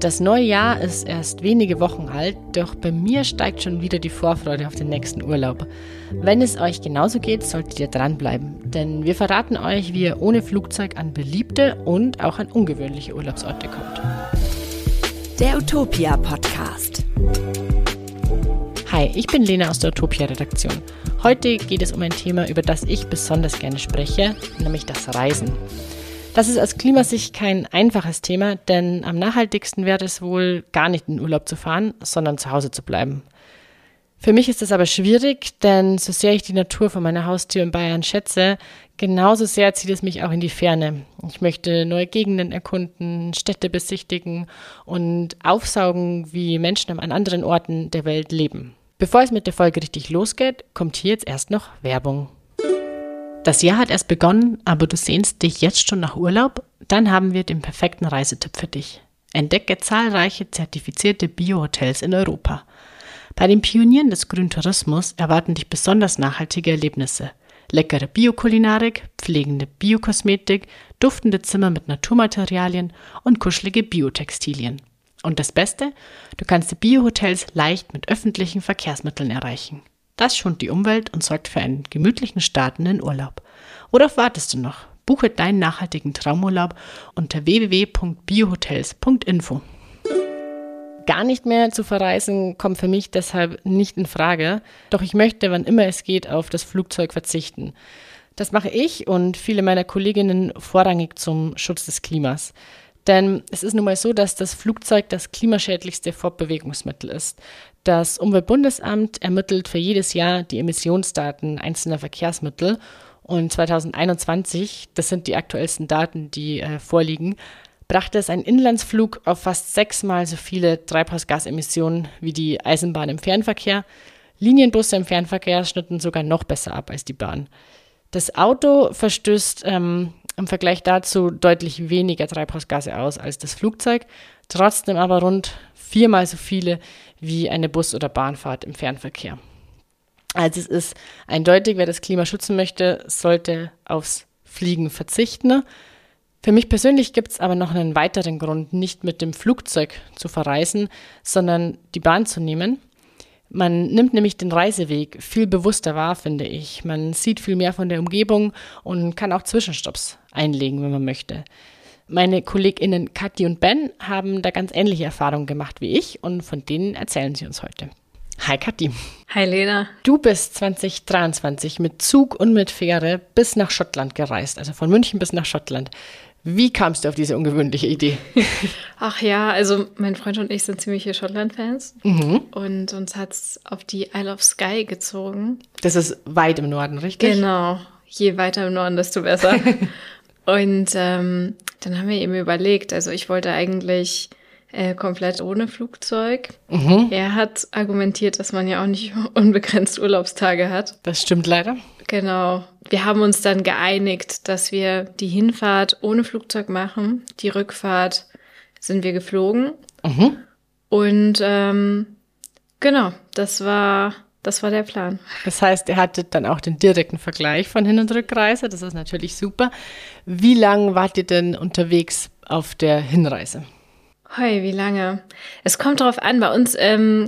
Das neue Jahr ist erst wenige Wochen alt, doch bei mir steigt schon wieder die Vorfreude auf den nächsten Urlaub. Wenn es euch genauso geht, solltet ihr dranbleiben, denn wir verraten euch, wie ihr ohne Flugzeug an beliebte und auch an ungewöhnliche Urlaubsorte kommt. Der Utopia Podcast. Hi, ich bin Lena aus der Utopia Redaktion. Heute geht es um ein Thema, über das ich besonders gerne spreche, nämlich das Reisen. Das ist aus Klimasicht kein einfaches Thema, denn am nachhaltigsten wäre es wohl, gar nicht in Urlaub zu fahren, sondern zu Hause zu bleiben. Für mich ist das aber schwierig, denn so sehr ich die Natur von meiner Haustür in Bayern schätze, genauso sehr zieht es mich auch in die Ferne. Ich möchte neue Gegenden erkunden, Städte besichtigen und aufsaugen, wie Menschen an anderen Orten der Welt leben. Bevor es mit der Folge richtig losgeht, kommt hier jetzt erst noch Werbung. Das Jahr hat erst begonnen, aber du sehnst dich jetzt schon nach Urlaub? Dann haben wir den perfekten Reisetipp für dich. Entdecke zahlreiche zertifizierte Biohotels in Europa. Bei den Pionieren des grünen Tourismus erwarten dich besonders nachhaltige Erlebnisse. Leckere Biokulinarik, pflegende Biokosmetik, duftende Zimmer mit Naturmaterialien und kuschelige Biotextilien. Und das Beste, du kannst die Biohotels leicht mit öffentlichen Verkehrsmitteln erreichen. Das schont die Umwelt und sorgt für einen gemütlichen Start in den Urlaub. Worauf wartest du noch? Buche deinen nachhaltigen Traumurlaub unter www.biohotels.info. Gar nicht mehr zu verreisen kommt für mich deshalb nicht in Frage. Doch ich möchte, wann immer es geht, auf das Flugzeug verzichten. Das mache ich und viele meiner Kolleginnen vorrangig zum Schutz des Klimas. Denn es ist nun mal so, dass das Flugzeug das klimaschädlichste Fortbewegungsmittel ist. Das Umweltbundesamt ermittelt für jedes Jahr die Emissionsdaten einzelner Verkehrsmittel. Und 2021, das sind die aktuellsten Daten, die äh, vorliegen, brachte es einen Inlandsflug auf fast sechsmal so viele Treibhausgasemissionen wie die Eisenbahn im Fernverkehr. Linienbusse im Fernverkehr schnitten sogar noch besser ab als die Bahn. Das Auto verstößt ähm, im Vergleich dazu deutlich weniger Treibhausgase aus als das Flugzeug, trotzdem aber rund viermal so viele wie eine Bus- oder Bahnfahrt im Fernverkehr. Also es ist eindeutig, wer das Klima schützen möchte, sollte aufs Fliegen verzichten. Für mich persönlich gibt es aber noch einen weiteren Grund, nicht mit dem Flugzeug zu verreisen, sondern die Bahn zu nehmen. Man nimmt nämlich den Reiseweg viel bewusster wahr, finde ich. Man sieht viel mehr von der Umgebung und kann auch Zwischenstopps einlegen, wenn man möchte. Meine KollegInnen Kathi und Ben haben da ganz ähnliche Erfahrungen gemacht wie ich und von denen erzählen sie uns heute. Hi Kathi. Hi Lena. Du bist 2023 mit Zug und mit Fähre bis nach Schottland gereist, also von München bis nach Schottland. Wie kamst du auf diese ungewöhnliche Idee? Ach ja, also mein Freund und ich sind ziemliche Schottland-Fans mhm. und uns hat es auf die Isle of Skye gezogen. Das ist weit im Norden, richtig? Genau. Je weiter im Norden, desto besser. und ähm, dann haben wir eben überlegt, also ich wollte eigentlich äh, komplett ohne Flugzeug. Mhm. Er hat argumentiert, dass man ja auch nicht unbegrenzt Urlaubstage hat. Das stimmt leider. Genau. Wir haben uns dann geeinigt, dass wir die Hinfahrt ohne Flugzeug machen. Die Rückfahrt sind wir geflogen. Mhm. Und ähm, genau, das war das war der Plan. Das heißt, ihr hattet dann auch den direkten Vergleich von Hin- und Rückreise. Das ist natürlich super. Wie lange wart ihr denn unterwegs auf der Hinreise? Hoi, wie lange? Es kommt darauf an. Bei uns ähm,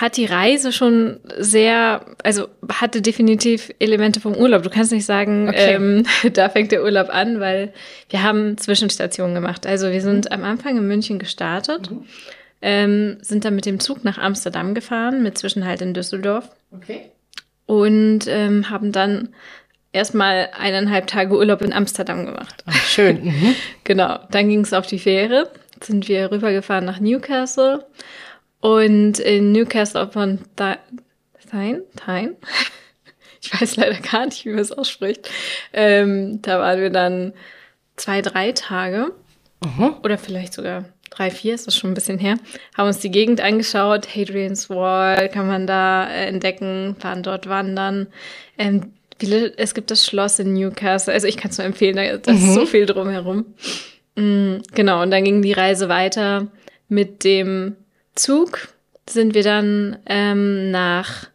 hat die Reise schon sehr, also hatte definitiv Elemente vom Urlaub. Du kannst nicht sagen, okay. ähm, da fängt der Urlaub an, weil wir haben Zwischenstationen gemacht. Also wir sind am Anfang in München gestartet. Mhm ähm, sind dann mit dem Zug nach Amsterdam gefahren, mit Zwischenhalt in Düsseldorf. Okay. Und ähm, haben dann erstmal eineinhalb Tage Urlaub in Amsterdam gemacht. Ach, schön. Mhm. genau. Dann ging es auf die Fähre. Sind wir rübergefahren nach Newcastle. Und in Newcastle upon Tyne, Tyne, ich weiß leider gar nicht, wie man es ausspricht. Ähm, da waren wir dann zwei, drei Tage. Mhm. Oder vielleicht sogar drei, vier ist das schon ein bisschen her, haben uns die Gegend angeschaut. Hadrian's Wall kann man da äh, entdecken, fahren dort wandern. Ähm, es gibt das Schloss in Newcastle. Also ich kann es nur empfehlen, da, da mhm. ist so viel drumherum. Mhm, genau, und dann ging die Reise weiter mit dem Zug. Sind wir dann ähm, nach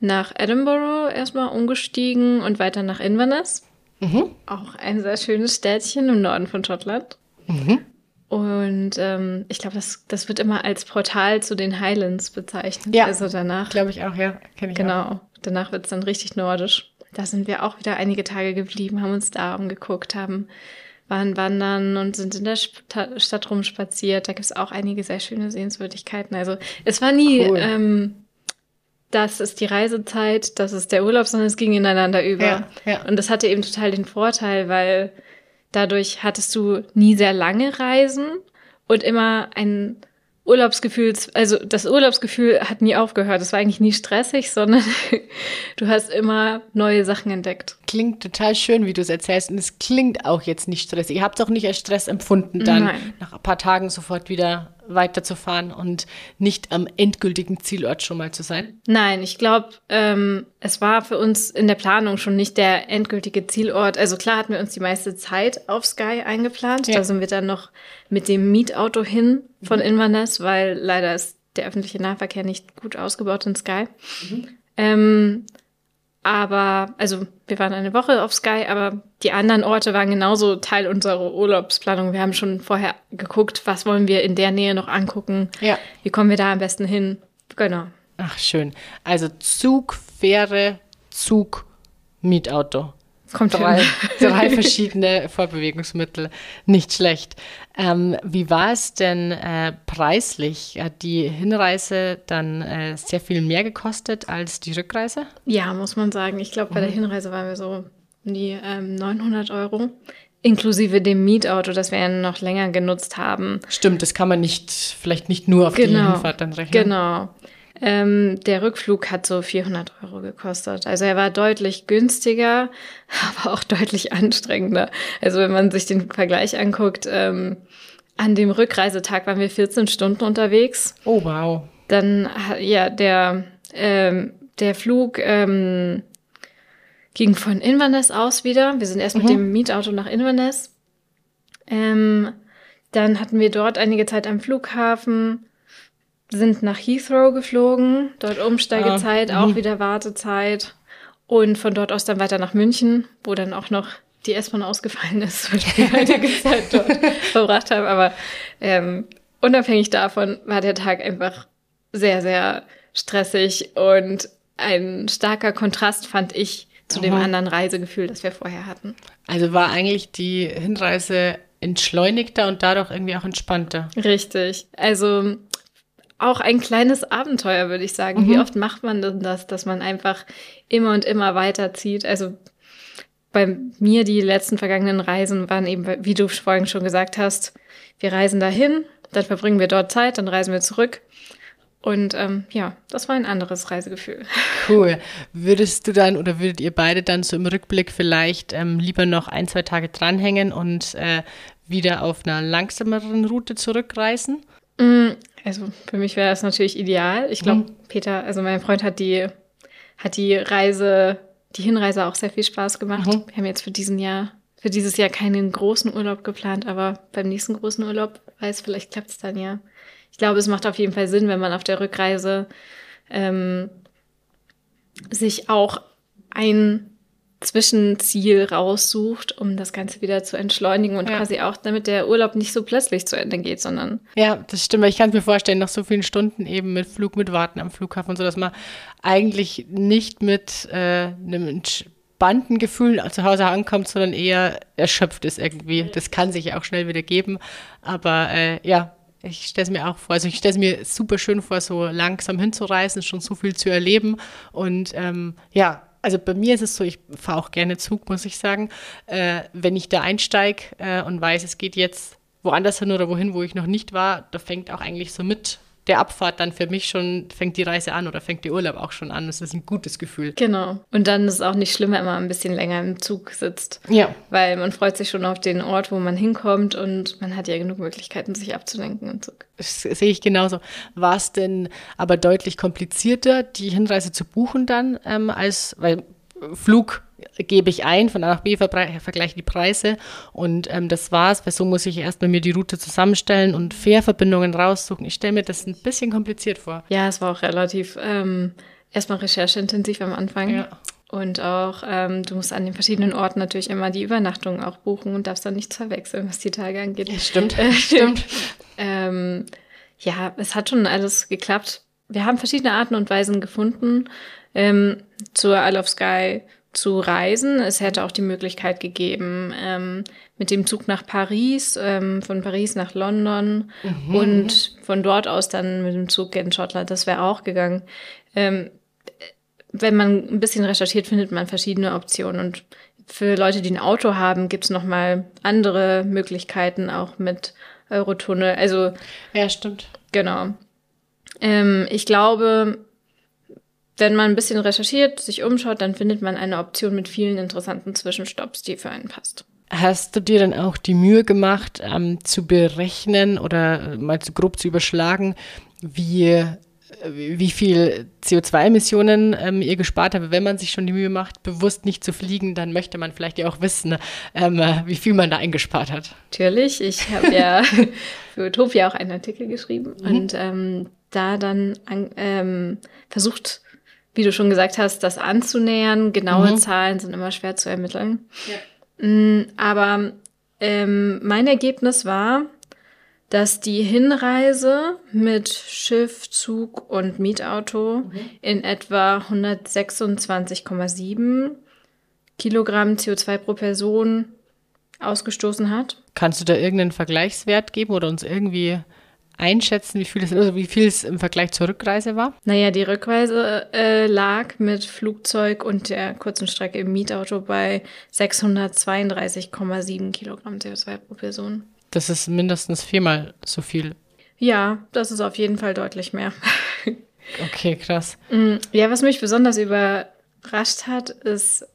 nach Edinburgh erstmal umgestiegen und weiter nach Inverness. Mhm. Auch ein sehr schönes Städtchen im Norden von Schottland. Mhm. Und ähm, ich glaube, das, das wird immer als Portal zu den Highlands bezeichnet. Ja, also danach. Glaube ich auch, ja. Kenn ich genau. Auch. Danach wird es dann richtig nordisch. Da sind wir auch wieder einige Tage geblieben, haben uns da umgeguckt, haben waren wandern und sind in der Stadt rumspaziert. Da gibt es auch einige sehr schöne Sehenswürdigkeiten. Also es war nie, cool. ähm, das ist die Reisezeit, das ist der Urlaub, sondern es ging ineinander über. Ja, ja. Und das hatte eben total den Vorteil, weil dadurch hattest du nie sehr lange Reisen und immer ein Urlaubsgefühl, also das Urlaubsgefühl hat nie aufgehört. Es war eigentlich nie stressig, sondern du hast immer neue Sachen entdeckt. Klingt total schön, wie du es erzählst. Und es klingt auch jetzt nicht stressig. Ihr habt es auch nicht als Stress empfunden, dann Nein. nach ein paar Tagen sofort wieder weiterzufahren und nicht am endgültigen Zielort schon mal zu sein? Nein, ich glaube, ähm, es war für uns in der Planung schon nicht der endgültige Zielort. Also klar hatten wir uns die meiste Zeit auf Sky eingeplant. Ja. Da sind wir dann noch mit dem Mietauto hin von mhm. Inverness, weil leider ist der öffentliche Nahverkehr nicht gut ausgebaut in Sky. Mhm. Ähm, aber, also wir waren eine Woche auf Sky, aber die anderen Orte waren genauso Teil unserer Urlaubsplanung. Wir haben schon vorher geguckt, was wollen wir in der Nähe noch angucken. Ja. Wie kommen wir da am besten hin? Genau. Ach, schön. Also Zug, Fähre, Zug, Mietauto. Kommt drei, drei verschiedene Vorbewegungsmittel. Nicht schlecht. Ähm, wie war es denn äh, preislich? Hat die Hinreise dann äh, sehr viel mehr gekostet als die Rückreise? Ja, muss man sagen. Ich glaube, bei mhm. der Hinreise waren wir so um die ähm, 900 Euro. Inklusive dem Mietauto, das wir ja noch länger genutzt haben. Stimmt, das kann man nicht, vielleicht nicht nur auf genau, die Hinfahrt dann rechnen. Genau. Ähm, der Rückflug hat so 400 Euro gekostet. Also er war deutlich günstiger, aber auch deutlich anstrengender. Also wenn man sich den Vergleich anguckt, ähm, an dem Rückreisetag waren wir 14 Stunden unterwegs. Oh, wow. Dann, ja, der, ähm, der Flug ähm, ging von Inverness aus wieder. Wir sind erst mhm. mit dem Mietauto nach Inverness. Ähm, dann hatten wir dort einige Zeit am Flughafen sind nach Heathrow geflogen, dort Umsteigezeit, ah, auch mhm. wieder Wartezeit und von dort aus dann weiter nach München, wo dann auch noch die S-Bahn ausgefallen ist, weil wir einige Zeit dort verbracht haben. Aber ähm, unabhängig davon war der Tag einfach sehr, sehr stressig und ein starker Kontrast fand ich zu dem anderen Reisegefühl, das wir vorher hatten. Also war eigentlich die Hinreise entschleunigter und dadurch irgendwie auch entspannter. Richtig. Also auch ein kleines Abenteuer, würde ich sagen. Mhm. Wie oft macht man denn das, dass man einfach immer und immer weiterzieht? Also bei mir die letzten vergangenen Reisen waren eben, wie du vorhin schon gesagt hast, wir reisen dahin, dann verbringen wir dort Zeit, dann reisen wir zurück. Und ähm, ja, das war ein anderes Reisegefühl. Cool. Würdest du dann oder würdet ihr beide dann so im Rückblick vielleicht ähm, lieber noch ein, zwei Tage dranhängen und äh, wieder auf einer langsameren Route zurückreisen? Mm, also für mich wäre das natürlich ideal. Ich glaube, mhm. Peter, also mein Freund hat die, hat die Reise, die Hinreise auch sehr viel Spaß gemacht. Mhm. Wir haben jetzt für diesen Jahr, für dieses Jahr keinen großen Urlaub geplant, aber beim nächsten großen Urlaub weiß, vielleicht klappt es dann ja. Ich glaube, es macht auf jeden Fall Sinn, wenn man auf der Rückreise ähm, sich auch ein Zwischenziel raussucht, um das Ganze wieder zu entschleunigen und ja. quasi auch, damit der Urlaub nicht so plötzlich zu Ende geht, sondern. Ja, das stimmt. Ich kann es mir vorstellen, nach so vielen Stunden eben mit Flug, mit Warten am Flughafen und so, dass man eigentlich nicht mit äh, einem entspannten Gefühl zu Hause ankommt, sondern eher erschöpft ist irgendwie. Das kann sich auch schnell wieder geben. Aber äh, ja, ich stelle es mir auch vor, also ich stelle es mir super schön vor, so langsam hinzureisen, schon so viel zu erleben. Und ähm, ja, also bei mir ist es so, ich fahre auch gerne Zug, muss ich sagen. Äh, wenn ich da einsteige äh, und weiß, es geht jetzt woanders hin oder wohin, wo ich noch nicht war, da fängt auch eigentlich so mit der Abfahrt dann für mich schon, fängt die Reise an oder fängt der Urlaub auch schon an. Das ist ein gutes Gefühl. Genau. Und dann ist es auch nicht schlimm, wenn man ein bisschen länger im Zug sitzt. Ja. Weil man freut sich schon auf den Ort, wo man hinkommt und man hat ja genug Möglichkeiten, sich abzulenken im Zug. Das sehe ich genauso. War es denn aber deutlich komplizierter, die Hinreise zu buchen dann, ähm, als, weil Flug gebe ich ein, von A nach B vergleiche die Preise und ähm, das war's, weil so muss ich erst bei mir die Route zusammenstellen und Fährverbindungen raussuchen. Ich stelle mir das ein bisschen kompliziert vor. Ja, es war auch relativ ähm, erstmal rechercheintensiv am Anfang. Ja. Und auch, ähm, du musst an den verschiedenen Orten natürlich immer die Übernachtung auch buchen und darfst dann nichts verwechseln, was die Tage angeht. Ja, stimmt, äh, stimmt. ähm, ja, es hat schon alles geklappt. Wir haben verschiedene Arten und Weisen gefunden, ähm, zur Isle of Sky zu reisen. Es hätte auch die Möglichkeit gegeben, ähm, mit dem Zug nach Paris, ähm, von Paris nach London mhm. und von dort aus dann mit dem Zug in Schottland. Das wäre auch gegangen. Ähm, wenn man ein bisschen recherchiert, findet man verschiedene Optionen. Und für Leute, die ein Auto haben, gibt es nochmal andere Möglichkeiten, auch mit Eurotunnel. Also. Ja, stimmt. Genau. Ähm, ich glaube, wenn man ein bisschen recherchiert, sich umschaut, dann findet man eine Option mit vielen interessanten Zwischenstopps, die für einen passt. Hast du dir dann auch die Mühe gemacht, ähm, zu berechnen oder mal zu grob zu überschlagen, wie wie viel CO2-Emissionen ähm, ihr gespart habt. Wenn man sich schon die Mühe macht, bewusst nicht zu fliegen, dann möchte man vielleicht ja auch wissen, ähm, wie viel man da eingespart hat. Natürlich, ich habe ja für Utopia auch einen Artikel geschrieben mhm. und ähm, da dann an, ähm, versucht, wie du schon gesagt hast, das anzunähern. Genaue mhm. Zahlen sind immer schwer zu ermitteln. Ja. Mm, aber ähm, mein Ergebnis war, dass die Hinreise mit Schiff, Zug und Mietauto mhm. in etwa 126,7 Kilogramm CO2 pro Person ausgestoßen hat. Kannst du da irgendeinen Vergleichswert geben oder uns irgendwie einschätzen, wie viel es, also wie viel es im Vergleich zur Rückreise war? Naja, die Rückreise äh, lag mit Flugzeug und der kurzen Strecke im Mietauto bei 632,7 Kilogramm CO2 pro Person. Das ist mindestens viermal so viel. Ja, das ist auf jeden Fall deutlich mehr. okay, krass. Mm, ja, was mich besonders überrascht hat, ist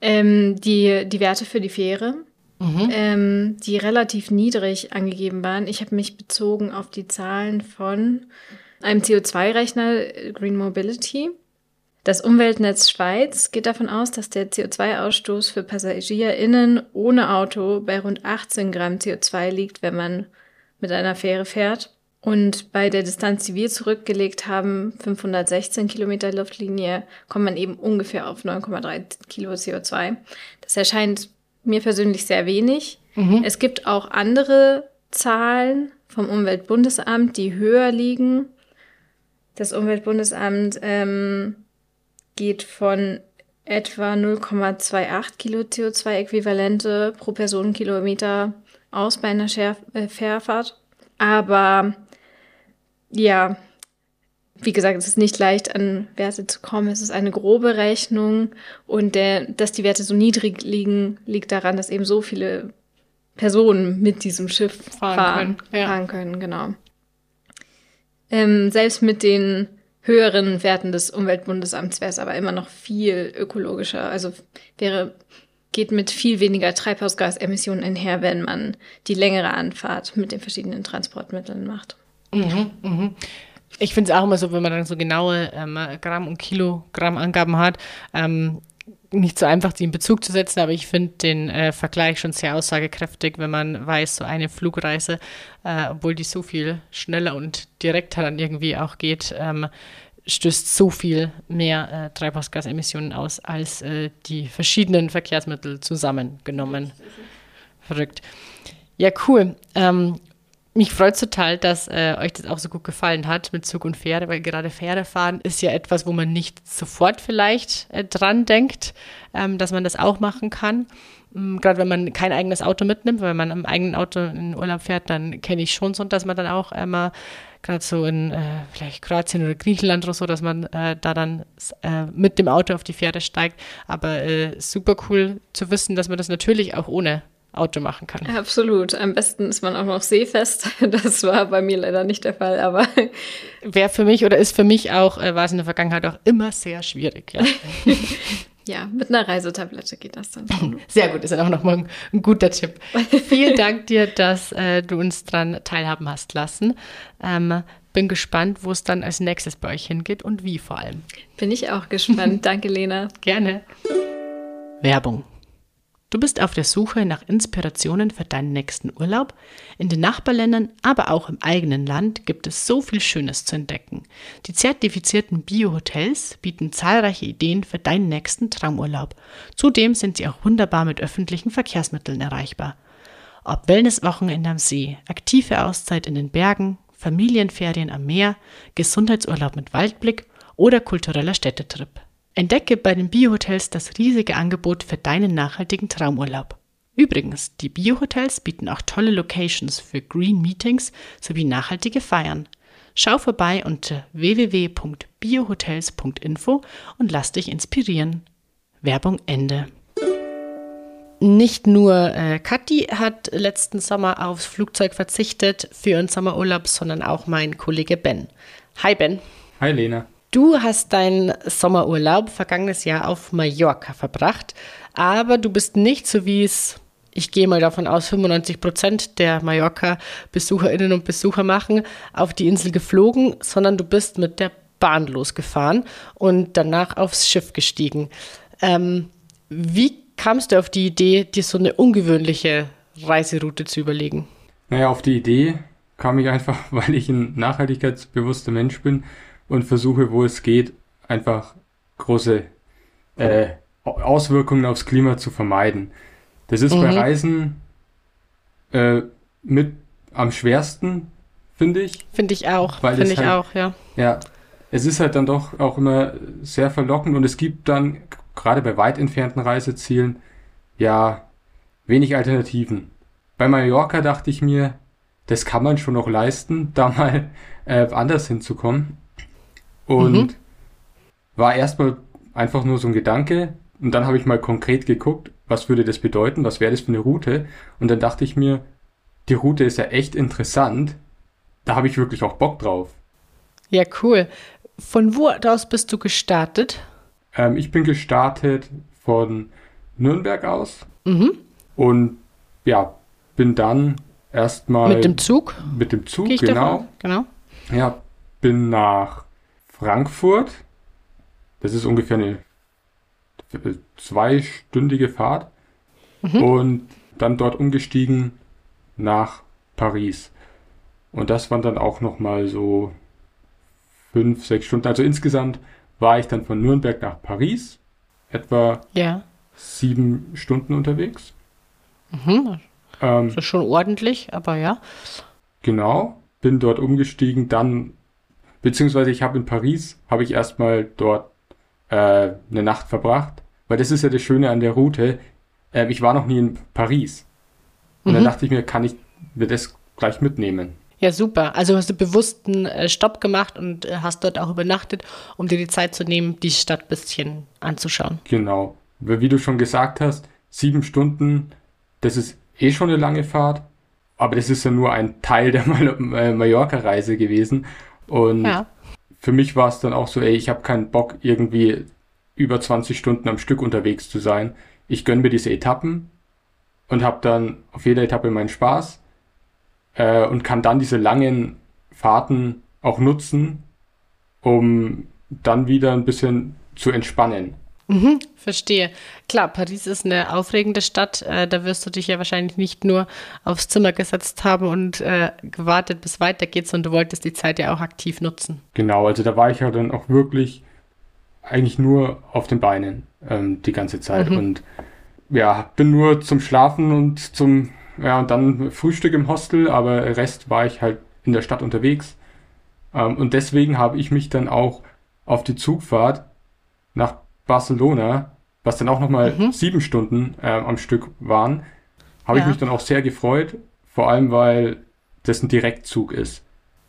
ähm, die, die Werte für die Fähre, mhm. ähm, die relativ niedrig angegeben waren. Ich habe mich bezogen auf die Zahlen von einem CO2-Rechner, Green Mobility. Das Umweltnetz Schweiz geht davon aus, dass der CO2-Ausstoß für PassagierInnen ohne Auto bei rund 18 Gramm CO2 liegt, wenn man mit einer Fähre fährt. Und bei der Distanz, die wir zurückgelegt haben, 516 Kilometer Luftlinie, kommt man eben ungefähr auf 9,3 Kilo CO2. Das erscheint mir persönlich sehr wenig. Mhm. Es gibt auch andere Zahlen vom Umweltbundesamt, die höher liegen. Das Umweltbundesamt ähm, geht von etwa 0,28 Kilo CO2-Äquivalente pro Personenkilometer aus bei einer Scher äh, Fährfahrt. Aber ja, wie gesagt, es ist nicht leicht, an Werte zu kommen. Es ist eine grobe Rechnung und der, dass die Werte so niedrig liegen, liegt daran, dass eben so viele Personen mit diesem Schiff fahren, fahren können. Ja. Fahren können genau. Ähm, selbst mit den höheren Werten des Umweltbundesamts wäre es aber immer noch viel ökologischer. Also wäre, geht mit viel weniger Treibhausgasemissionen einher, wenn man die längere Anfahrt mit den verschiedenen Transportmitteln macht. Mhm, mhm. Ich finde es auch immer so, wenn man dann so genaue ähm, Gramm- und Kilogramm-Angaben hat, ähm, nicht so einfach, die in Bezug zu setzen, aber ich finde den äh, Vergleich schon sehr aussagekräftig, wenn man weiß, so eine Flugreise, äh, obwohl die so viel schneller und direkter dann irgendwie auch geht, ähm, stößt so viel mehr äh, Treibhausgasemissionen aus als äh, die verschiedenen Verkehrsmittel zusammengenommen. Verrückt. Ja, cool. Ähm, mich freut total, dass äh, euch das auch so gut gefallen hat mit Zug und Fähre, weil gerade Pferdefahren ist ja etwas, wo man nicht sofort vielleicht äh, dran denkt, ähm, dass man das auch machen kann. Ähm, gerade wenn man kein eigenes Auto mitnimmt, weil man am eigenen Auto in Urlaub fährt, dann kenne ich schon so, dass man dann auch immer gerade so in äh, vielleicht Kroatien oder Griechenland oder so, dass man äh, da dann äh, mit dem Auto auf die Pferde steigt. Aber äh, super cool zu wissen, dass man das natürlich auch ohne Auto machen kann. Absolut. Am besten ist man auch noch seefest. Das war bei mir leider nicht der Fall, aber. Wäre für mich oder ist für mich auch, äh, war es in der Vergangenheit auch immer sehr schwierig, ja. ja, mit einer Reisetablette geht das dann. Sehr gut, ist dann auch nochmal ein, ein guter Tipp. Vielen Dank dir, dass äh, du uns dran teilhaben hast lassen. Ähm, bin gespannt, wo es dann als nächstes bei euch hingeht und wie vor allem. Bin ich auch gespannt. Danke, Lena. Gerne. Werbung. Du bist auf der Suche nach Inspirationen für deinen nächsten Urlaub? In den Nachbarländern, aber auch im eigenen Land gibt es so viel Schönes zu entdecken. Die zertifizierten Bio-Hotels bieten zahlreiche Ideen für deinen nächsten Traumurlaub. Zudem sind sie auch wunderbar mit öffentlichen Verkehrsmitteln erreichbar. Ob Wellnesswochenende am See, aktive Auszeit in den Bergen, Familienferien am Meer, Gesundheitsurlaub mit Waldblick oder kultureller Städtetrip. Entdecke bei den Biohotels das riesige Angebot für deinen nachhaltigen Traumurlaub. Übrigens, die Biohotels bieten auch tolle Locations für Green Meetings sowie nachhaltige Feiern. Schau vorbei unter www.biohotels.info und lass dich inspirieren. Werbung Ende. Nicht nur äh, Kathi hat letzten Sommer aufs Flugzeug verzichtet für ihren Sommerurlaub, sondern auch mein Kollege Ben. Hi Ben. Hi Lena. Du hast deinen Sommerurlaub vergangenes Jahr auf Mallorca verbracht, aber du bist nicht so wie es, ich gehe mal davon aus, 95 Prozent der Mallorca-Besucherinnen und Besucher machen, auf die Insel geflogen, sondern du bist mit der Bahn losgefahren und danach aufs Schiff gestiegen. Ähm, wie kamst du auf die Idee, dir so eine ungewöhnliche Reiseroute zu überlegen? Naja, auf die Idee kam ich einfach, weil ich ein nachhaltigkeitsbewusster Mensch bin und versuche, wo es geht, einfach große äh, Auswirkungen aufs Klima zu vermeiden. Das ist mhm. bei Reisen äh, mit am schwersten, finde ich. Finde ich auch. Finde ich halt, auch, ja. Ja, es ist halt dann doch auch immer sehr verlockend und es gibt dann gerade bei weit entfernten Reisezielen ja wenig Alternativen. Bei Mallorca dachte ich mir, das kann man schon noch leisten, da mal äh, anders hinzukommen. Und mhm. war erstmal einfach nur so ein Gedanke. Und dann habe ich mal konkret geguckt, was würde das bedeuten, was wäre das für eine Route. Und dann dachte ich mir, die Route ist ja echt interessant. Da habe ich wirklich auch Bock drauf. Ja, cool. Von wo aus bist du gestartet? Ähm, ich bin gestartet von Nürnberg aus. Mhm. Und ja, bin dann erstmal. Mit dem Zug? Mit dem Zug, genau. Genau. Ja, bin nach Frankfurt. Das ist ungefähr eine zweistündige Fahrt. Mhm. Und dann dort umgestiegen nach Paris. Und das waren dann auch nochmal so fünf, sechs Stunden. Also insgesamt war ich dann von Nürnberg nach Paris. Etwa ja. sieben Stunden unterwegs. Mhm. Ähm, das ist schon ordentlich, aber ja. Genau. Bin dort umgestiegen, dann Beziehungsweise ich habe in Paris, habe ich erstmal dort äh, eine Nacht verbracht, weil das ist ja das Schöne an der Route. Äh, ich war noch nie in Paris. Und mhm. dann dachte ich mir, kann ich mir das gleich mitnehmen. Ja, super. Also hast du bewusst einen äh, Stopp gemacht und äh, hast dort auch übernachtet, um dir die Zeit zu nehmen, die Stadt ein bisschen anzuschauen. Genau. Wie du schon gesagt hast, sieben Stunden, das ist eh schon eine lange Fahrt, aber das ist ja nur ein Teil der äh, Mallorca-Reise gewesen. Und ja. für mich war es dann auch so, ey, ich habe keinen Bock, irgendwie über 20 Stunden am Stück unterwegs zu sein. Ich gönn mir diese Etappen und habe dann auf jeder Etappe meinen Spaß äh, und kann dann diese langen Fahrten auch nutzen, um dann wieder ein bisschen zu entspannen. Mhm, verstehe. Klar, Paris ist eine aufregende Stadt. Äh, da wirst du dich ja wahrscheinlich nicht nur aufs Zimmer gesetzt haben und äh, gewartet, bis weitergeht, sondern du wolltest die Zeit ja auch aktiv nutzen. Genau, also da war ich ja dann auch wirklich eigentlich nur auf den Beinen ähm, die ganze Zeit mhm. und ja, bin nur zum Schlafen und zum, ja, und dann Frühstück im Hostel, aber Rest war ich halt in der Stadt unterwegs. Ähm, und deswegen habe ich mich dann auch auf die Zugfahrt nach Barcelona, was dann auch nochmal mhm. sieben Stunden äh, am Stück waren, habe ja. ich mich dann auch sehr gefreut. Vor allem, weil das ein Direktzug ist.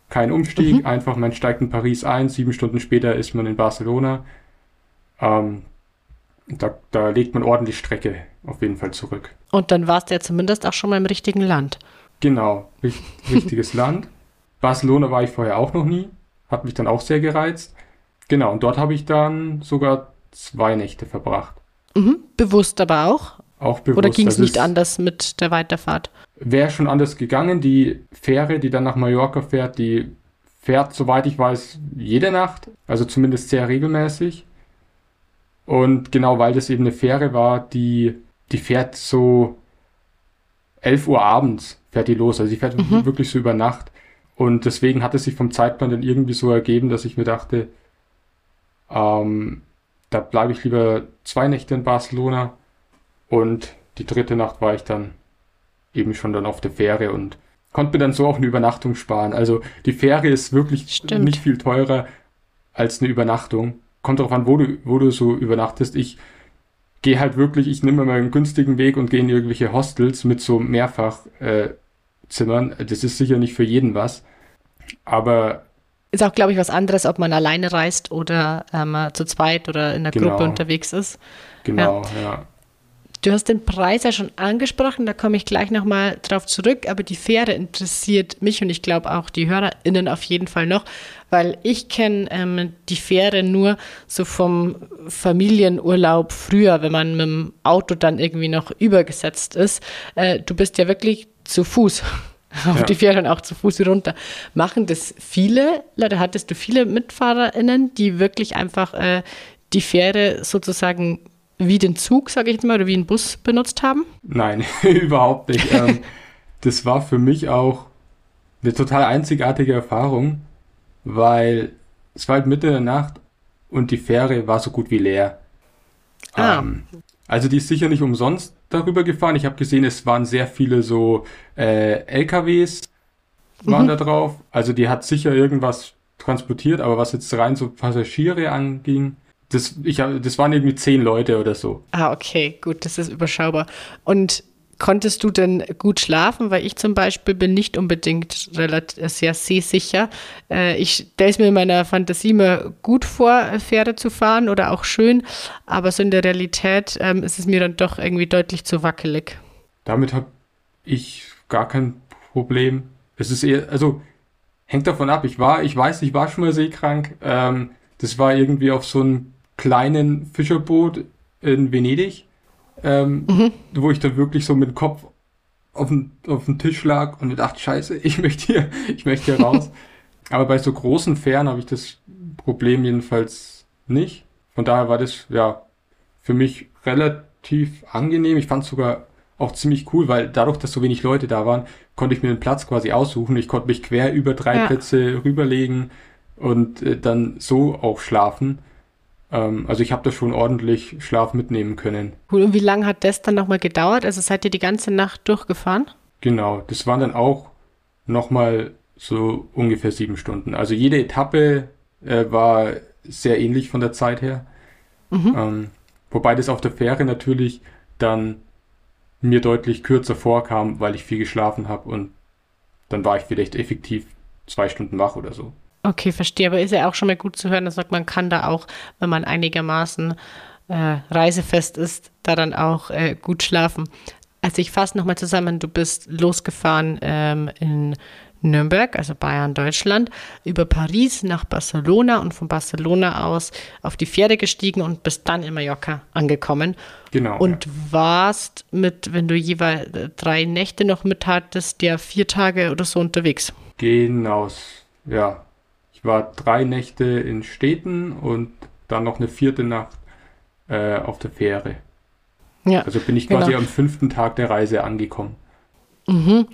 Kein Umstieg, mhm. einfach man steigt in Paris ein, sieben Stunden später ist man in Barcelona. Ähm, da, da legt man ordentlich Strecke auf jeden Fall zurück. Und dann warst du ja zumindest auch schon mal im richtigen Land. Genau, richtiges Land. Barcelona war ich vorher auch noch nie, hat mich dann auch sehr gereizt. Genau, und dort habe ich dann sogar zwei Nächte verbracht. Mhm, bewusst aber auch? Auch bewusst. Oder ging es nicht anders mit der Weiterfahrt? Wäre schon anders gegangen. Die Fähre, die dann nach Mallorca fährt, die fährt, soweit ich weiß, jede Nacht. Also zumindest sehr regelmäßig. Und genau weil das eben eine Fähre war, die die fährt so 11 Uhr abends, fährt die los. Also die fährt mhm. wirklich so über Nacht. Und deswegen hat es sich vom Zeitplan dann irgendwie so ergeben, dass ich mir dachte, ähm, da bleibe ich lieber zwei Nächte in Barcelona und die dritte Nacht war ich dann eben schon dann auf der Fähre und konnte mir dann so auch eine Übernachtung sparen. Also die Fähre ist wirklich Stimmt. nicht viel teurer als eine Übernachtung. Kommt darauf an, wo du, wo du so übernachtest. Ich gehe halt wirklich, ich nehme mal einen günstigen Weg und gehe in irgendwelche Hostels mit so Mehrfachzimmern. Äh, das ist sicher nicht für jeden was. Aber ist auch, glaube ich, was anderes, ob man alleine reist oder ähm, zu zweit oder in der genau. Gruppe unterwegs ist. Genau, ja. ja. Du hast den Preis ja schon angesprochen, da komme ich gleich nochmal drauf zurück, aber die Fähre interessiert mich und ich glaube auch die HörerInnen auf jeden Fall noch, weil ich kenne ähm, die Fähre nur so vom Familienurlaub früher, wenn man mit dem Auto dann irgendwie noch übergesetzt ist. Äh, du bist ja wirklich zu Fuß auf ja. die Fähre und auch zu Fuß runter. Machen das viele Leute? Hattest du viele MitfahrerInnen, die wirklich einfach äh, die Fähre sozusagen wie den Zug, sage ich jetzt mal, oder wie einen Bus benutzt haben? Nein, überhaupt nicht. ähm, das war für mich auch eine total einzigartige Erfahrung, weil es war halt Mitte der Nacht und die Fähre war so gut wie leer. Ah. Ähm, also die ist sicher nicht umsonst darüber gefahren. Ich habe gesehen, es waren sehr viele so äh, LKWs waren mhm. da drauf. Also die hat sicher irgendwas transportiert, aber was jetzt rein so Passagiere anging, das, ich, das waren irgendwie zehn Leute oder so. Ah, okay, gut, das ist überschaubar. Und konntest du denn gut schlafen? Weil ich zum Beispiel bin nicht unbedingt relativ, sehr seesicher. Äh, ich stelle es mir in meiner Fantasie immer gut vor, Pferde zu fahren oder auch schön, aber so in der Realität ähm, ist es mir dann doch irgendwie deutlich zu wackelig. Damit habe ich gar kein Problem. Es ist eher, also hängt davon ab. Ich war, ich weiß, ich war schon mal seekrank. Ähm, das war irgendwie auf so einem kleinen Fischerboot in Venedig, ähm, mhm. wo ich dann wirklich so mit dem Kopf auf den, auf den Tisch lag und mir dachte, scheiße, ich möchte hier, ich möchte hier raus. Aber bei so großen Fähren habe ich das Problem jedenfalls nicht. Von daher war das ja für mich relativ angenehm. Ich fand es sogar auch ziemlich cool, weil dadurch, dass so wenig Leute da waren, konnte ich mir den Platz quasi aussuchen. Ich konnte mich quer über drei ja. Plätze rüberlegen und äh, dann so auch schlafen. Ähm, also ich habe da schon ordentlich Schlaf mitnehmen können. Cool. Und wie lange hat das dann nochmal gedauert? Also seid ihr die ganze Nacht durchgefahren? Genau, das waren dann auch nochmal so ungefähr sieben Stunden. Also jede Etappe äh, war sehr ähnlich von der Zeit her. Mhm. Ähm, wobei das auf der Fähre natürlich dann mir deutlich kürzer vorkam, weil ich viel geschlafen habe und dann war ich vielleicht effektiv zwei Stunden wach oder so. Okay, verstehe. Aber ist ja auch schon mal gut zu hören, dass man kann da auch, wenn man einigermaßen äh, reisefest ist, da dann auch äh, gut schlafen. Also ich fasse nochmal zusammen, du bist losgefahren ähm, in Nürnberg, also Bayern, Deutschland, über Paris nach Barcelona und von Barcelona aus auf die Pferde gestiegen und bist dann in Mallorca angekommen. Genau. Und ja. warst mit, wenn du jeweils drei Nächte noch mit hattest, ja vier Tage oder so unterwegs. Genau, ja, ich war drei Nächte in Städten und dann noch eine vierte Nacht äh, auf der Fähre. Ja, also bin ich quasi genau. am fünften Tag der Reise angekommen. Mhm.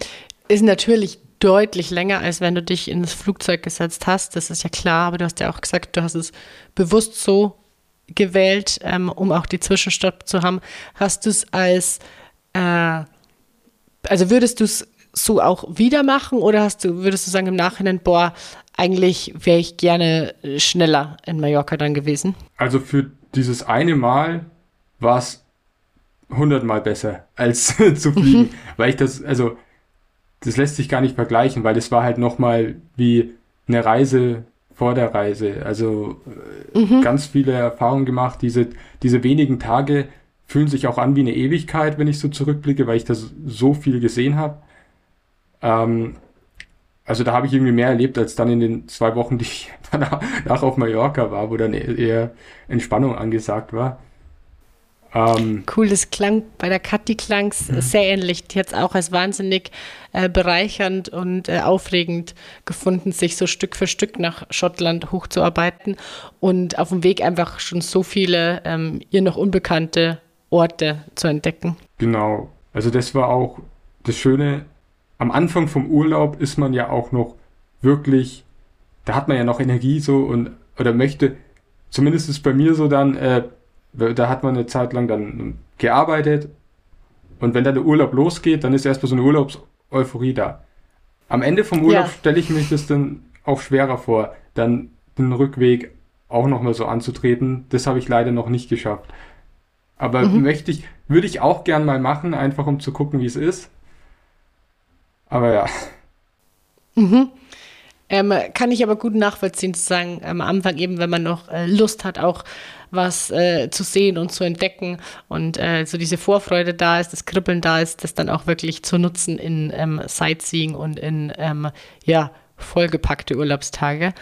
Ist natürlich deutlich länger, als wenn du dich ins Flugzeug gesetzt hast. Das ist ja klar, aber du hast ja auch gesagt, du hast es bewusst so gewählt, ähm, um auch die Zwischenstopp zu haben. Hast du es als, äh, also würdest du es so auch wieder machen oder hast du, würdest du sagen im Nachhinein, boah, eigentlich wäre ich gerne schneller in Mallorca dann gewesen? Also für dieses eine Mal war es hundertmal besser als zu fliegen, mhm. weil ich das, also das lässt sich gar nicht vergleichen, weil das war halt nochmal wie eine Reise vor der Reise. Also äh, mhm. ganz viele Erfahrungen gemacht. Diese, diese wenigen Tage fühlen sich auch an wie eine Ewigkeit, wenn ich so zurückblicke, weil ich das so viel gesehen habe. Ähm, also da habe ich irgendwie mehr erlebt als dann in den zwei Wochen, die ich danach auf Mallorca war, wo dann eher Entspannung angesagt war. Ähm, cool, das klang bei der Kathi klang es mhm. sehr ähnlich. Die hat es auch als wahnsinnig äh, bereichernd und äh, aufregend gefunden, sich so Stück für Stück nach Schottland hochzuarbeiten und auf dem Weg einfach schon so viele ähm, ihr noch unbekannte Orte zu entdecken. Genau. Also das war auch das Schöne. Am Anfang vom Urlaub ist man ja auch noch wirklich, da hat man ja noch Energie so und oder möchte, zumindest ist bei mir so dann, äh, da hat man eine Zeit lang dann gearbeitet und wenn dann der Urlaub losgeht, dann ist erstmal so eine Urlaubseuphorie da. Am Ende vom Urlaub ja. stelle ich mich das dann auch schwerer vor, dann den Rückweg auch nochmal so anzutreten. Das habe ich leider noch nicht geschafft. Aber mhm. möchte ich, würde ich auch gern mal machen, einfach um zu gucken, wie es ist. Aber ja. Mhm. Ähm, kann ich aber gut nachvollziehen, zu sagen, am Anfang eben, wenn man noch äh, Lust hat, auch was äh, zu sehen und zu entdecken und äh, so diese Vorfreude da ist, das Kribbeln da ist, das dann auch wirklich zu nutzen in ähm, Sightseeing und in ähm, ja, vollgepackte Urlaubstage.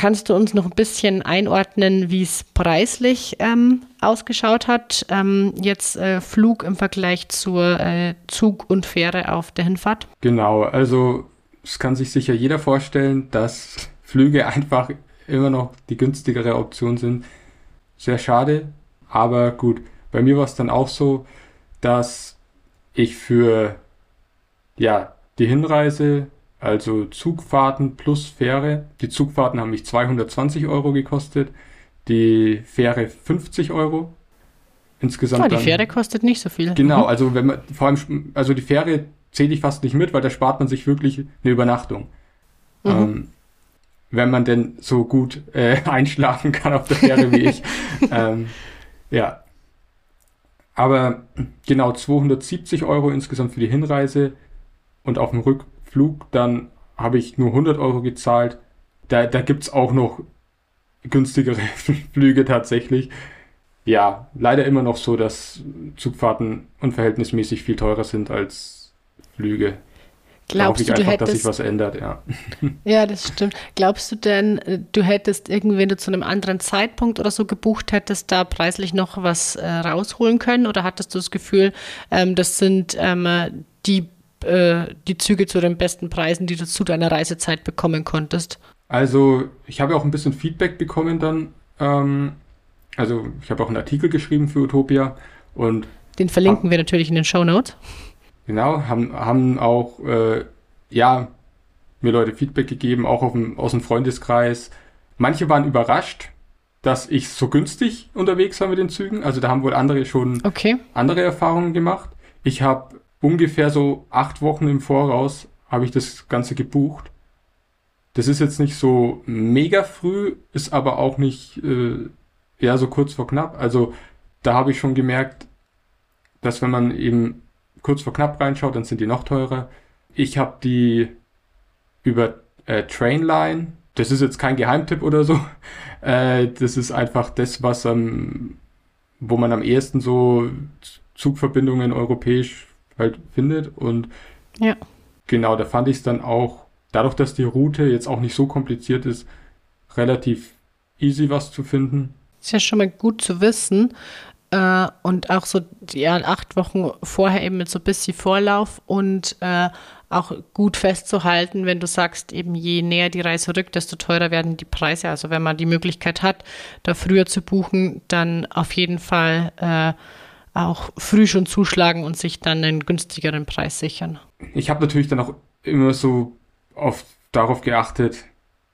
Kannst du uns noch ein bisschen einordnen, wie es preislich ähm, ausgeschaut hat? Ähm, jetzt äh, Flug im Vergleich zur äh, Zug und Fähre auf der Hinfahrt? Genau, also es kann sich sicher jeder vorstellen, dass Flüge einfach immer noch die günstigere Option sind. Sehr schade, aber gut. Bei mir war es dann auch so, dass ich für ja, die Hinreise, also Zugfahrten plus Fähre, die Zugfahrten haben mich 220 Euro gekostet, die Fähre 50 Euro. Insgesamt. Ah, die Fähre kostet nicht so viel. Genau, mhm. also wenn man vor allem, also die Fähre zähle ich fast nicht mit, weil da spart man sich wirklich eine Übernachtung. Mhm. Ähm, wenn man denn so gut äh, einschlafen kann auf der Fähre wie ich. ähm, ja. Aber genau 270 Euro insgesamt für die Hinreise und auf dem Rückflug dann habe ich nur 100 Euro gezahlt. Da, da gibt es auch noch günstigere Flüge tatsächlich. Ja, leider immer noch so, dass Zugfahrten unverhältnismäßig viel teurer sind als Flüge. Glaubst du, einfach, du hättest, dass sich was ändert, ja. Ja, das stimmt. Glaubst du denn, äh, du hättest irgendwie, wenn du zu einem anderen Zeitpunkt oder so gebucht hättest, da preislich noch was äh, rausholen können? Oder hattest du das Gefühl, ähm, das sind ähm, die, äh, die Züge zu den besten Preisen, die du zu deiner Reisezeit bekommen konntest? Also, ich habe auch ein bisschen Feedback bekommen dann. Ähm, also, ich habe auch einen Artikel geschrieben für Utopia und. Den verlinken hab, wir natürlich in den Show Notes. Genau, haben, haben auch, äh, ja, mir Leute Feedback gegeben, auch dem, aus dem Freundeskreis. Manche waren überrascht, dass ich so günstig unterwegs war mit den Zügen. Also da haben wohl andere schon okay. andere Erfahrungen gemacht. Ich habe ungefähr so acht Wochen im Voraus habe ich das Ganze gebucht. Das ist jetzt nicht so mega früh, ist aber auch nicht äh, ja so kurz vor knapp. Also da habe ich schon gemerkt, dass wenn man eben kurz vor knapp reinschaut, dann sind die noch teurer. Ich habe die über äh, Trainline. Das ist jetzt kein Geheimtipp oder so. Äh, das ist einfach das, was am, wo man am ehesten so Zugverbindungen europäisch halt findet. Und ja. genau, da fand ich es dann auch, dadurch, dass die Route jetzt auch nicht so kompliziert ist, relativ easy was zu finden. Ist ja schon mal gut zu wissen. Äh, und auch so ja, acht Wochen vorher eben mit so ein bisschen Vorlauf und äh, auch gut festzuhalten, wenn du sagst, eben je näher die Reise rückt, desto teurer werden die Preise. Also wenn man die Möglichkeit hat, da früher zu buchen, dann auf jeden Fall äh, auch früh schon zuschlagen und sich dann einen günstigeren Preis sichern. Ich habe natürlich dann auch immer so oft darauf geachtet,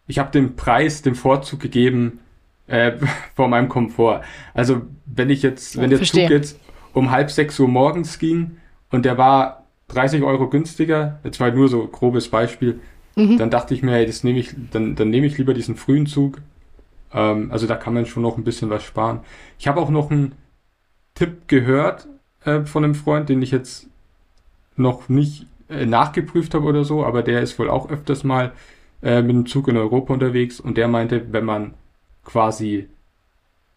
ich habe den Preis, den Vorzug gegeben, äh, vor meinem Komfort. Also wenn ich jetzt, wenn der Verstehe. Zug jetzt um halb sechs Uhr morgens ging und der war 30 Euro günstiger, jetzt war nur so grobes Beispiel, mhm. dann dachte ich mir, hey, das nehme ich, dann, dann nehme ich lieber diesen frühen Zug. Ähm, also da kann man schon noch ein bisschen was sparen. Ich habe auch noch einen Tipp gehört äh, von einem Freund, den ich jetzt noch nicht äh, nachgeprüft habe oder so, aber der ist wohl auch öfters mal äh, mit dem Zug in Europa unterwegs und der meinte, wenn man quasi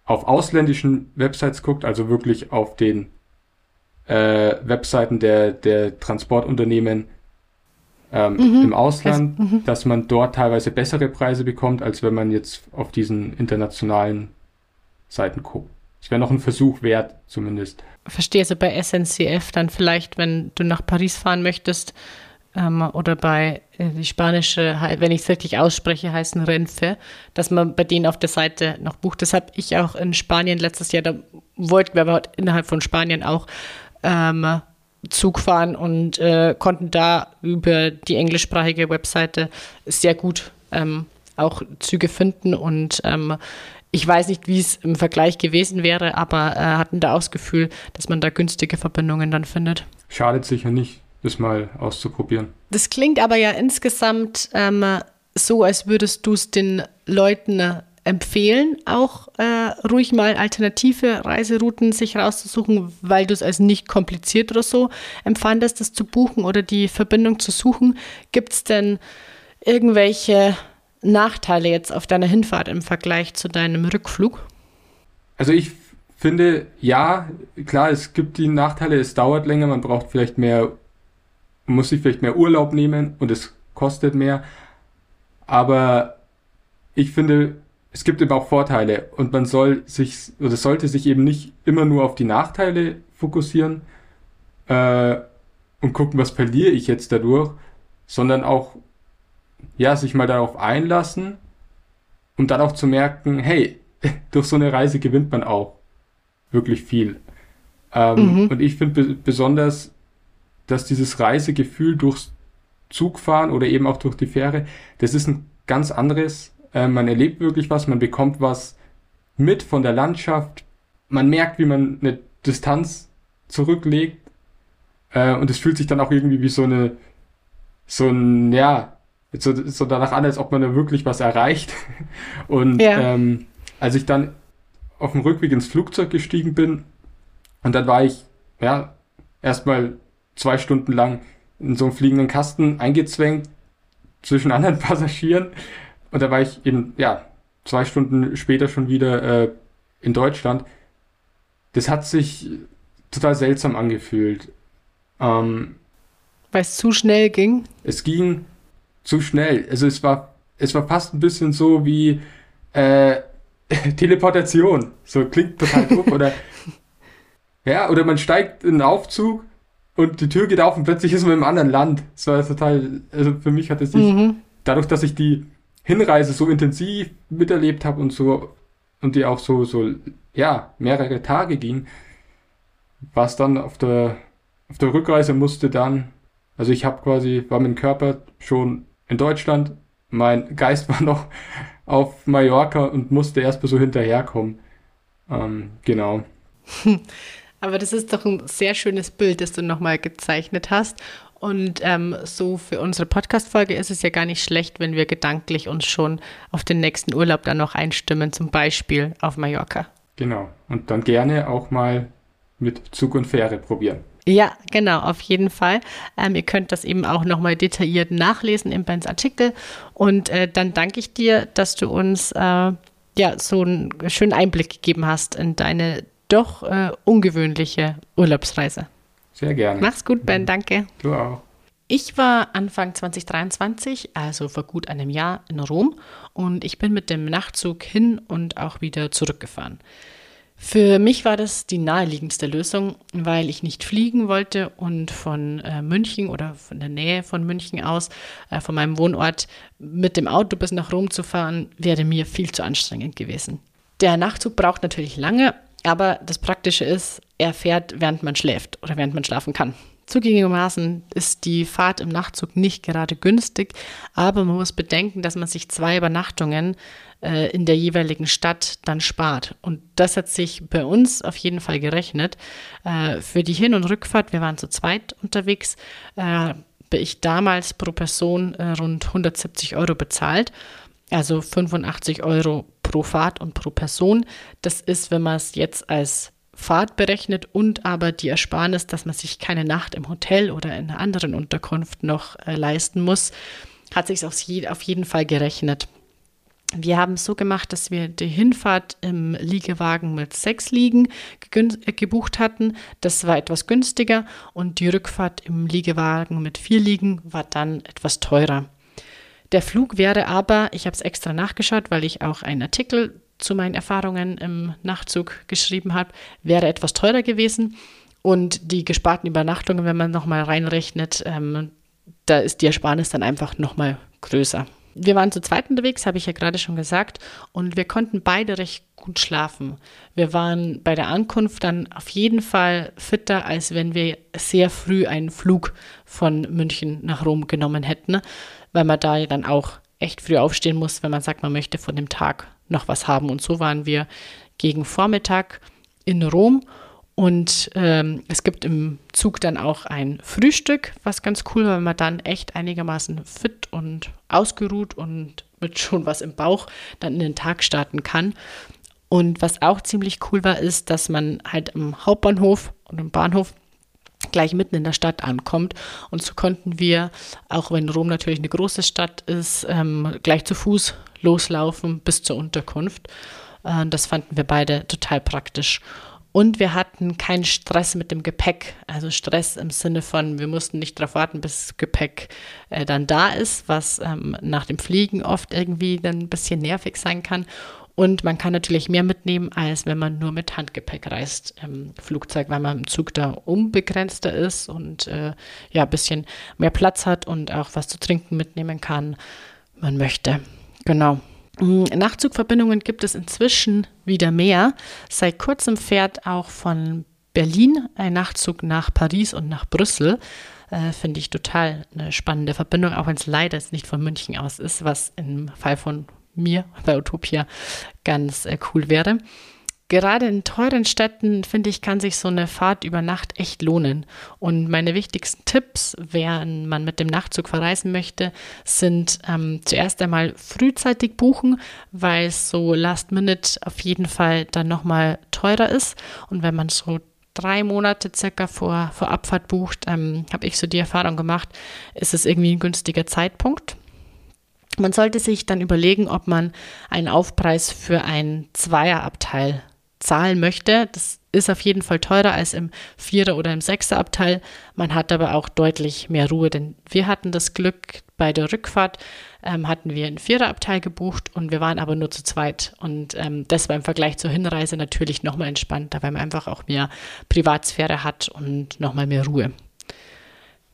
auf ausländischen Websites guckt, also wirklich auf den äh, Webseiten der, der Transportunternehmen ähm, mhm. im Ausland, also, mhm. dass man dort teilweise bessere Preise bekommt, als wenn man jetzt auf diesen internationalen Seiten guckt. Es wäre noch ein Versuch wert, zumindest. Verstehe, also bei SNCF dann vielleicht, wenn du nach Paris fahren möchtest, ähm, oder bei äh, die spanische, wenn ich es richtig ausspreche, heißen Renfe, dass man bei denen auf der Seite noch bucht. Das habe ich auch in Spanien letztes Jahr, da wollten wir aber innerhalb von Spanien auch ähm, Zug fahren und äh, konnten da über die englischsprachige Webseite sehr gut ähm, auch Züge finden und ähm, ich weiß nicht, wie es im Vergleich gewesen wäre, aber äh, hatten da auch das Gefühl, dass man da günstige Verbindungen dann findet. Schadet sicher nicht, das mal auszuprobieren. Das klingt aber ja insgesamt ähm, so, als würdest du es den Leuten äh, empfehlen, auch äh, ruhig mal alternative Reiserouten sich rauszusuchen, weil du es als nicht kompliziert oder so empfandest, das zu buchen oder die Verbindung zu suchen. Gibt es denn irgendwelche Nachteile jetzt auf deiner Hinfahrt im Vergleich zu deinem Rückflug? Also ich finde, ja, klar, es gibt die Nachteile, es dauert länger, man braucht vielleicht mehr, man muss sich vielleicht mehr Urlaub nehmen und es kostet mehr. Aber ich finde, es gibt eben auch Vorteile und man soll sich oder sollte sich eben nicht immer nur auf die Nachteile fokussieren äh, und gucken, was verliere ich jetzt dadurch, sondern auch ja sich mal darauf einlassen und dann auch zu merken, hey, durch so eine Reise gewinnt man auch wirklich viel. Ähm, mhm. Und ich finde be besonders, dass dieses Reisegefühl durchs Zugfahren oder eben auch durch die Fähre, das ist ein ganz anderes äh, man erlebt wirklich was, man bekommt was mit von der Landschaft. Man merkt, wie man eine Distanz zurücklegt. Äh, und es fühlt sich dann auch irgendwie wie so eine, so ein, ja, so, so danach an, als ob man da wirklich was erreicht. Und ja. ähm, als ich dann auf dem Rückweg ins Flugzeug gestiegen bin, und dann war ich, ja, erstmal zwei Stunden lang in so einem fliegenden Kasten eingezwängt zwischen anderen Passagieren. Und da war ich eben, ja, zwei Stunden später schon wieder äh, in Deutschland. Das hat sich total seltsam angefühlt. Ähm, Weil es zu schnell ging? Es ging zu schnell. Also es war, es war fast ein bisschen so wie äh, Teleportation. So klingt total doof. oder ja, oder man steigt in einen Aufzug und die Tür geht auf und plötzlich ist man im anderen Land. Das war total, also für mich hat es sich, mhm. dadurch, dass ich die Hinreise so intensiv miterlebt habe und so und die auch so, so, ja, mehrere Tage ging, was dann auf der, auf der Rückreise musste dann, also ich habe quasi, war mein Körper schon in Deutschland, mein Geist war noch auf Mallorca und musste erst mal so hinterherkommen. Ähm, genau. Aber das ist doch ein sehr schönes Bild, das du nochmal gezeichnet hast. Und ähm, so für unsere Podcast-Folge ist es ja gar nicht schlecht, wenn wir gedanklich uns schon auf den nächsten Urlaub dann noch einstimmen, zum Beispiel auf Mallorca. Genau. Und dann gerne auch mal mit Zug und Fähre probieren. Ja, genau, auf jeden Fall. Ähm, ihr könnt das eben auch nochmal detailliert nachlesen im Bens Artikel. Und äh, dann danke ich dir, dass du uns äh, ja so einen schönen Einblick gegeben hast in deine doch äh, ungewöhnliche Urlaubsreise. Sehr gerne. Mach's gut, Ben, danke. Du auch. Ich war Anfang 2023, also vor gut einem Jahr, in Rom und ich bin mit dem Nachtzug hin und auch wieder zurückgefahren. Für mich war das die naheliegendste Lösung, weil ich nicht fliegen wollte und von äh, München oder von der Nähe von München aus, äh, von meinem Wohnort, mit dem Auto bis nach Rom zu fahren, wäre mir viel zu anstrengend gewesen. Der Nachtzug braucht natürlich lange, aber das Praktische ist, er fährt, während man schläft oder während man schlafen kann. Zugegebenermaßen ist die Fahrt im Nachtzug nicht gerade günstig, aber man muss bedenken, dass man sich zwei Übernachtungen äh, in der jeweiligen Stadt dann spart. Und das hat sich bei uns auf jeden Fall gerechnet. Äh, für die Hin- und Rückfahrt, wir waren zu zweit unterwegs, äh, ich damals pro Person äh, rund 170 Euro bezahlt also 85 Euro pro Fahrt und pro Person. Das ist, wenn man es jetzt als Fahrt berechnet und aber die Ersparnis, dass man sich keine Nacht im Hotel oder in einer anderen Unterkunft noch äh, leisten muss, hat sich auf, auf jeden Fall gerechnet. Wir haben es so gemacht, dass wir die Hinfahrt im Liegewagen mit sechs Liegen äh, gebucht hatten. Das war etwas günstiger und die Rückfahrt im Liegewagen mit vier Liegen war dann etwas teurer. Der Flug wäre aber, ich habe es extra nachgeschaut, weil ich auch einen Artikel zu meinen Erfahrungen im Nachtzug geschrieben habe, wäre etwas teurer gewesen. Und die gesparten Übernachtungen, wenn man nochmal reinrechnet, ähm, da ist die Ersparnis dann einfach nochmal größer. Wir waren zu zweit unterwegs, habe ich ja gerade schon gesagt, und wir konnten beide recht gut schlafen. Wir waren bei der Ankunft dann auf jeden Fall fitter, als wenn wir sehr früh einen Flug von München nach Rom genommen hätten, weil man da dann auch echt früh aufstehen muss, wenn man sagt, man möchte von dem Tag noch was haben. Und so waren wir gegen Vormittag in Rom und ähm, es gibt im Zug dann auch ein Frühstück, was ganz cool war, weil man dann echt einigermaßen fit und ausgeruht und mit schon was im Bauch dann in den Tag starten kann. Und was auch ziemlich cool war, ist, dass man halt im Hauptbahnhof und im Bahnhof gleich mitten in der Stadt ankommt. Und so konnten wir, auch wenn Rom natürlich eine große Stadt ist, ähm, gleich zu Fuß loslaufen bis zur Unterkunft. Äh, das fanden wir beide total praktisch. Und wir hatten keinen Stress mit dem Gepäck. Also Stress im Sinne von, wir mussten nicht darauf warten, bis das Gepäck äh, dann da ist, was ähm, nach dem Fliegen oft irgendwie dann ein bisschen nervig sein kann. Und man kann natürlich mehr mitnehmen, als wenn man nur mit Handgepäck reist im Flugzeug, weil man im Zug da unbegrenzter ist und äh, ja, ein bisschen mehr Platz hat und auch was zu trinken mitnehmen kann, man möchte. Genau. Nachtzugverbindungen gibt es inzwischen wieder mehr. Seit kurzem fährt auch von Berlin ein Nachtzug nach Paris und nach Brüssel. Äh, Finde ich total eine spannende Verbindung, auch wenn es leider nicht von München aus ist, was im Fall von mir bei Utopia ganz äh, cool wäre. Gerade in teuren Städten, finde ich, kann sich so eine Fahrt über Nacht echt lohnen. Und meine wichtigsten Tipps, wenn man mit dem Nachtzug verreisen möchte, sind ähm, zuerst einmal frühzeitig buchen, weil so Last Minute auf jeden Fall dann nochmal teurer ist. Und wenn man so drei Monate circa vor, vor Abfahrt bucht, ähm, habe ich so die Erfahrung gemacht, ist es irgendwie ein günstiger Zeitpunkt. Man sollte sich dann überlegen, ob man einen Aufpreis für ein Zweierabteil zahlen möchte. Das ist auf jeden Fall teurer als im Vierer- oder im Sechser-Abteil. Man hat aber auch deutlich mehr Ruhe, denn wir hatten das Glück, bei der Rückfahrt ähm, hatten wir einen Viererabteil gebucht und wir waren aber nur zu zweit. Und ähm, das war im Vergleich zur Hinreise natürlich nochmal entspannter, weil man einfach auch mehr Privatsphäre hat und nochmal mehr Ruhe.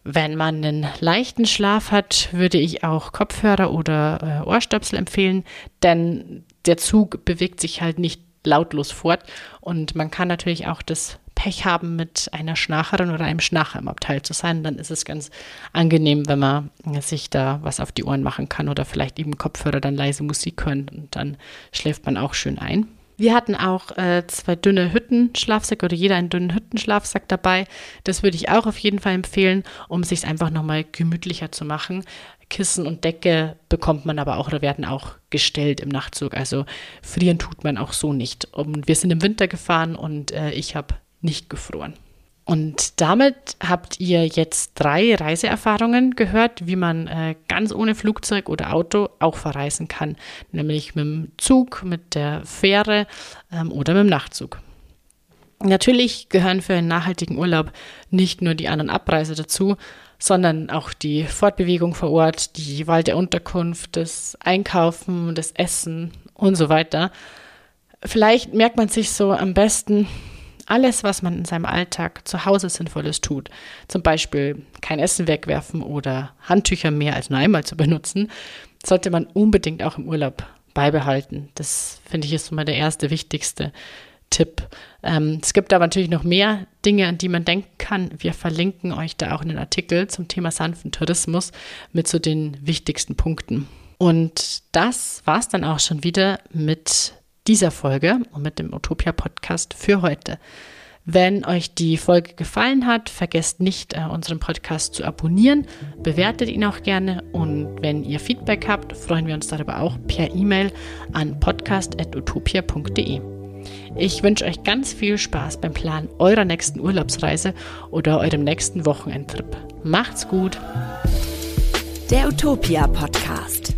Wenn man einen leichten Schlaf hat, würde ich auch Kopfhörer oder äh, Ohrstöpsel empfehlen, denn der Zug bewegt sich halt nicht lautlos fort. Und man kann natürlich auch das Pech haben, mit einer Schnarcherin oder einem Schnarcher im Abteil zu sein. Dann ist es ganz angenehm, wenn man sich da was auf die Ohren machen kann oder vielleicht eben Kopfhörer dann leise Musik hören und dann schläft man auch schön ein. Wir hatten auch äh, zwei dünne Hüttenschlafsäcke oder jeder einen dünnen Hüttenschlafsack dabei. Das würde ich auch auf jeden Fall empfehlen, um es sich einfach nochmal gemütlicher zu machen. Kissen und Decke bekommt man aber auch oder werden auch gestellt im Nachtzug. Also frieren tut man auch so nicht. Und wir sind im Winter gefahren und äh, ich habe nicht gefroren. Und damit habt ihr jetzt drei Reiseerfahrungen gehört, wie man äh, ganz ohne Flugzeug oder Auto auch verreisen kann. Nämlich mit dem Zug, mit der Fähre ähm, oder mit dem Nachtzug. Natürlich gehören für einen nachhaltigen Urlaub nicht nur die An- und Abreise dazu, sondern auch die Fortbewegung vor Ort, die Wahl der Unterkunft, das Einkaufen, das Essen und so weiter. Vielleicht merkt man sich so am besten alles, was man in seinem Alltag zu Hause Sinnvolles tut. Zum Beispiel kein Essen wegwerfen oder Handtücher mehr als nur einmal zu benutzen, sollte man unbedingt auch im Urlaub beibehalten. Das finde ich ist immer der erste wichtigste Tipp. Ähm, es gibt aber natürlich noch mehr Dinge, an die man denken kann. Wir verlinken euch da auch einen Artikel zum Thema sanften Tourismus mit so den wichtigsten Punkten. Und das war es dann auch schon wieder mit dieser Folge und mit dem Utopia Podcast für heute. Wenn euch die Folge gefallen hat, vergesst nicht, äh, unseren Podcast zu abonnieren, bewertet ihn auch gerne und wenn ihr Feedback habt, freuen wir uns darüber auch per E-Mail an podcast.utopia.de. Ich wünsche euch ganz viel Spaß beim Plan eurer nächsten Urlaubsreise oder eurem nächsten Wochenendtrip. Macht's gut! Der Utopia Podcast.